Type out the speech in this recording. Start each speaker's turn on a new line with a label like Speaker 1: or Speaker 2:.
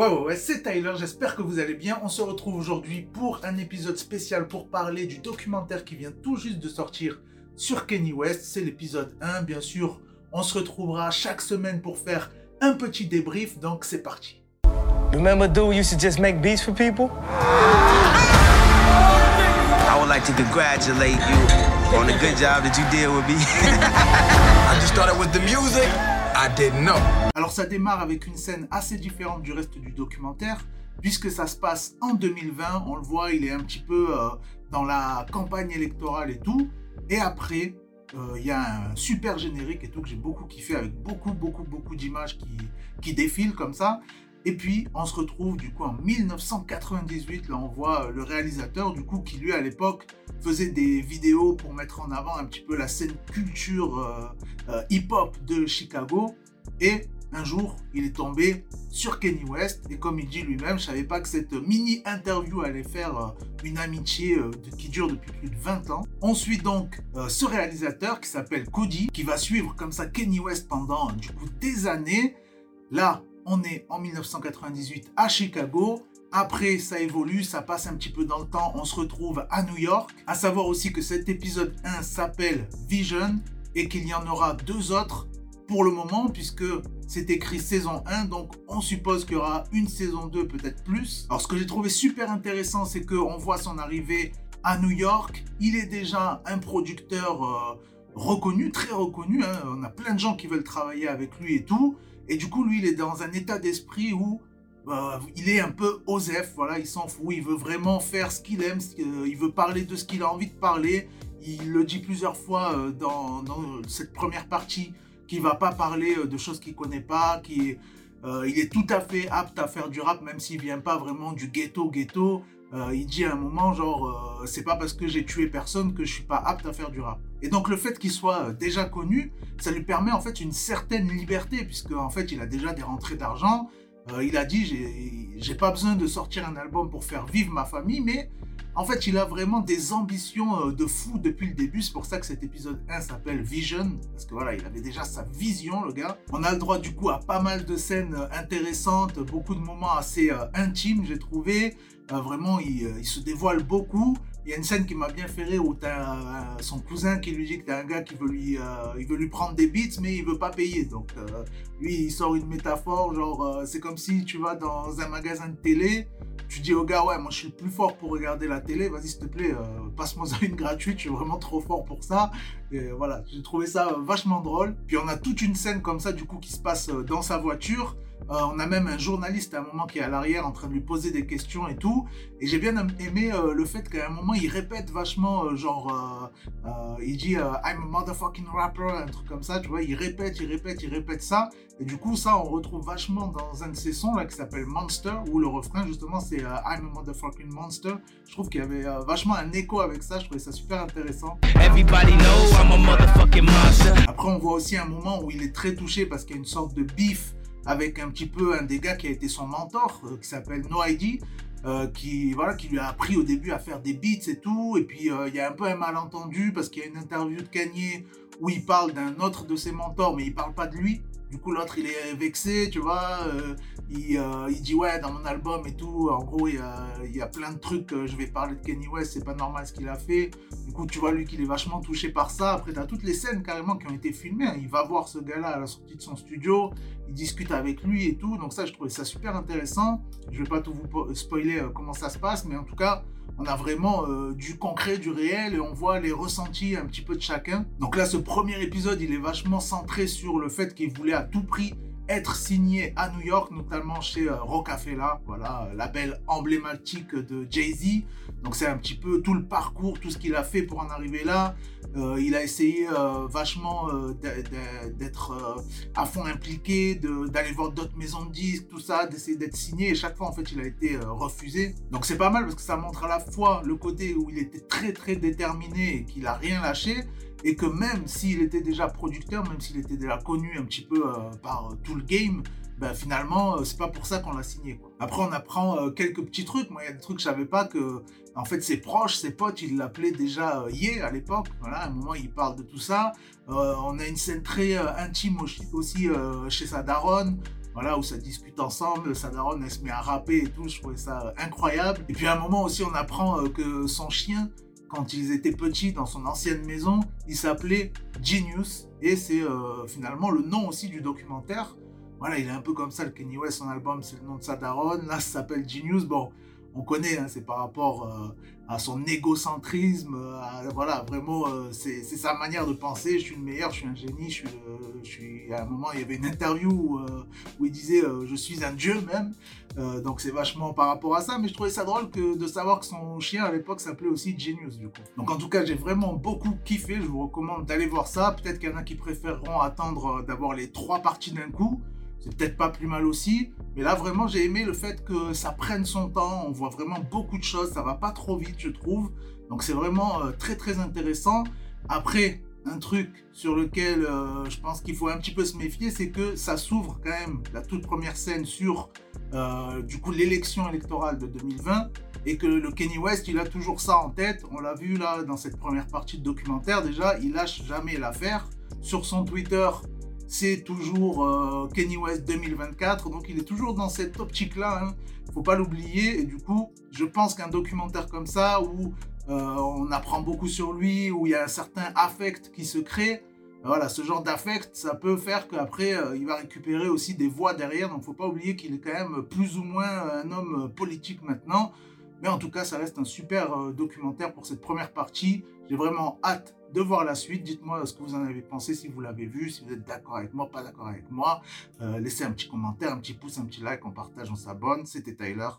Speaker 1: Ouais, ouais, ouais, c'est Tyler, j'espère que vous allez bien. On se retrouve aujourd'hui pour un épisode spécial pour parler du documentaire qui vient tout juste de sortir sur Kenny West. C'est l'épisode 1, bien sûr. On se retrouvera chaque semaine pour faire un petit débrief, donc c'est parti.
Speaker 2: Remember, dude, used to just make beats for people?
Speaker 3: I would like to congratulate you on the good job that you did with me.
Speaker 4: I just thought it was the music.
Speaker 1: Alors ça démarre avec une scène assez différente du reste du documentaire, puisque ça se passe en 2020. On le voit, il est un petit peu euh, dans la campagne électorale et tout. Et après, euh, il y a un super générique et tout que j'ai beaucoup kiffé avec beaucoup, beaucoup, beaucoup d'images qui, qui défilent comme ça. Et puis, on se retrouve du coup en 1998. Là, on voit euh, le réalisateur, du coup, qui lui, à l'époque, faisait des vidéos pour mettre en avant un petit peu la scène culture euh, euh, hip-hop de Chicago. Et un jour, il est tombé sur Kenny West. Et comme il dit lui-même, je savais pas que cette mini-interview allait faire une amitié qui dure depuis plus de 20 ans. On suit donc ce réalisateur qui s'appelle Cody, qui va suivre comme ça Kenny West pendant du coup des années. Là, on est en 1998 à Chicago. Après, ça évolue, ça passe un petit peu dans le temps, on se retrouve à New York. À savoir aussi que cet épisode 1 s'appelle Vision et qu'il y en aura deux autres pour le moment, puisque c'est écrit saison 1, donc on suppose qu'il y aura une saison 2, peut-être plus. Alors, ce que j'ai trouvé super intéressant, c'est qu'on voit son arrivée à New York. Il est déjà un producteur euh, reconnu, très reconnu. Hein. On a plein de gens qui veulent travailler avec lui et tout. Et du coup, lui, il est dans un état d'esprit où bah, il est un peu osef, voilà, il s'en fout, il veut vraiment faire ce qu'il aime, il veut parler de ce qu'il a envie de parler. Il le dit plusieurs fois euh, dans, cette première partie qu'il va pas parler euh, de choses qu'il connaît pas, qui euh, il est tout à fait apte à faire du rap, même s'il vient pas vraiment du ghetto ghetto. Euh, il dit à un moment, genre, euh, c'est pas parce que j'ai tué personne que je suis pas apte à faire du rap. Et donc le fait qu'il soit euh, déjà connu, ça lui permet en fait une certaine liberté, puisque en fait il a déjà des rentrées d'argent. Il a dit, j'ai pas besoin de sortir un album pour faire vivre ma famille, mais en fait, il a vraiment des ambitions de fou depuis le début. C'est pour ça que cet épisode 1 s'appelle Vision. Parce que voilà, il avait déjà sa vision, le gars. On a le droit du coup à pas mal de scènes intéressantes, beaucoup de moments assez intimes, j'ai trouvé. Euh, vraiment, euh, il, se dévoile beaucoup. Il y a une scène qui m'a bien fait rire où tu as euh, son cousin qui lui dit que tu un gars qui veut lui, il veut lui prendre des beats, mais il veut pas payer. Donc, lui, il sort une métaphore, genre, c'est comme si tu vas dans un magasin de télé, tu dis au gars, ouais, moi je suis le plus fort pour regarder la télé, vas-y, s'il te plaît, passe-moi une gratuite, je suis vraiment trop fort pour ça. Et voilà, j'ai trouvé ça vachement drôle. Puis on a toute une scène comme ça, du coup, qui se passe dans sa voiture. Euh, on a même un journaliste à un moment qui est à l'arrière en train de lui poser des questions et tout. Et j'ai bien aimé euh, le fait qu'à un moment il répète vachement, euh, genre, il dit I'm a motherfucking rapper, un truc comme ça, tu vois. Il répète, il répète, il répète ça. Et du coup, ça, on retrouve vachement dans un de ses sons là qui s'appelle Monster, où le refrain justement c'est I'm a motherfucking monster. Je trouve qu'il y avait vachement un écho avec ça. Je trouvais ça super intéressant. Everybody know I'm a motherfucking monster. Après, on voit aussi un moment où il est très touché parce qu'il y a une sorte de beef avec un petit peu un des gars qui a été son mentor, euh, qui s'appelle No euh, qui, voilà, qui lui a appris au début à faire des beats et tout. Et puis euh, il y a un peu un malentendu parce qu'il y a une interview de Kanye où il parle d'un autre de ses mentors, mais il parle pas de lui. Du coup, l'autre, il est vexé, tu vois. Euh, euh, il, dit, ouais, dans mon album et tout, en gros, il y a, plein de trucs. je vais parler de Kenny West, c'est pas normal ce qu'il a fait. Du coup, tu vois, lui, qu'il est vachement touché par ça. Après, tu as toutes les scènes carrément qui ont été filmées. Hein. Il va voir ce gars-là à la sortie de son studio. Il discute avec lui et tout. Donc, ça, je trouvais ça super intéressant. Je vais pas tout vous spoiler euh, comment ça se passe, mais en tout cas, on a vraiment euh, du concret, du réel, et on voit les ressentis un petit peu de chacun. Donc là, ce premier épisode, il est vachement centré sur le fait qu'il voulait à tout prix être signé à New York, notamment chez euh, Rockefeller, voilà, label emblématique de Jay-Z. Donc c'est un petit peu tout le parcours, tout ce qu'il a fait pour en arriver là. Euh, il a essayé euh, vachement d'être à fond impliqué, d'aller voir d'autres maisons de disques, tout ça, d'essayer d'être signé. Et chaque fois, en fait, il a été refusé. Donc c'est pas mal parce que ça montre à la fois le côté où il était très très déterminé et qu'il a rien lâché, et que même s'il était déjà producteur, même s'il était déjà connu un petit peu euh, par tout le game, ben finalement, euh, c'est pas pour ça qu'on l'a signé. Après, on apprend euh, quelques petits trucs. Moi, il y a des trucs que je savais pas que, en fait, ses proches, ses potes, ils l'appelaient déjà Yé à l'époque. Voilà, à un moment, il parle de tout ça. on a une scène très intime aussi, chez sa daronne. voilà, où ça discute ensemble, sa daronne, elle se met à rapper et tout, je trouvais ça incroyable. Et puis à un moment aussi, on apprend que son chien, quand ils étaient petits dans son ancienne maison, il s'appelait Genius, et c'est finalement le nom aussi du documentaire. Voilà, il est un peu comme ça, le Kenny West, son album, c'est le nom de sa daronne, là, ça s'appelle Genius, bon on connaît, hein, c'est par rapport euh, à son égocentrisme, voilà, vraiment, euh, c'est sa manière de penser, je suis le meilleur, je suis un génie, je suis, à un moment, il y avait une interview euh, où il disait, je suis un dieu même, donc c'est vachement par rapport à ça, mais je trouvais ça drôle que, de savoir que son chien à l'époque s'appelait aussi Genius, du coup. Donc en tout cas, j'ai vraiment beaucoup kiffé, je vous recommande d'aller voir ça, peut-être qu'il y en a qui préféreront attendre d'avoir les trois parties d'un coup, c'est peut-être pas plus mal aussi. Mais là, vraiment, j'ai aimé le fait que ça prenne son temps. On voit vraiment beaucoup de choses. Ça va pas trop vite, je trouve. Donc, c'est vraiment euh, très, très intéressant. Après, un truc sur lequel euh, je pense qu'il faut un petit peu se méfier, c'est que ça s'ouvre quand même la toute première scène sur euh, du coup l'élection électorale de 2020 et que le Kenny West il a toujours ça en tête. On l'a vu là dans cette première partie de documentaire déjà, il lâche jamais l'affaire. Sur son Twitter, c'est toujours euh, Kenny West 2024, donc il est toujours dans cette optique-là, hein. faut pas l'oublier, et du coup, je pense qu'un documentaire comme ça, où euh, on apprend beaucoup sur lui, où il y a un certain affect qui se crée, voilà, ce genre d'affect, ça peut faire qu'après, euh, il va récupérer aussi des voix derrière, donc il ne faut pas oublier qu'il est quand même plus ou moins un homme politique maintenant, mais en tout cas, ça reste un super documentaire pour cette première partie, j'ai vraiment hâte de voir la suite. Dites-moi ce que vous en avez pensé, si vous l'avez vu, si vous êtes d'accord avec moi, pas d'accord avec moi. Euh, laissez un petit commentaire, un petit pouce, un petit like, on partage, on s'abonne. C'était Tyler.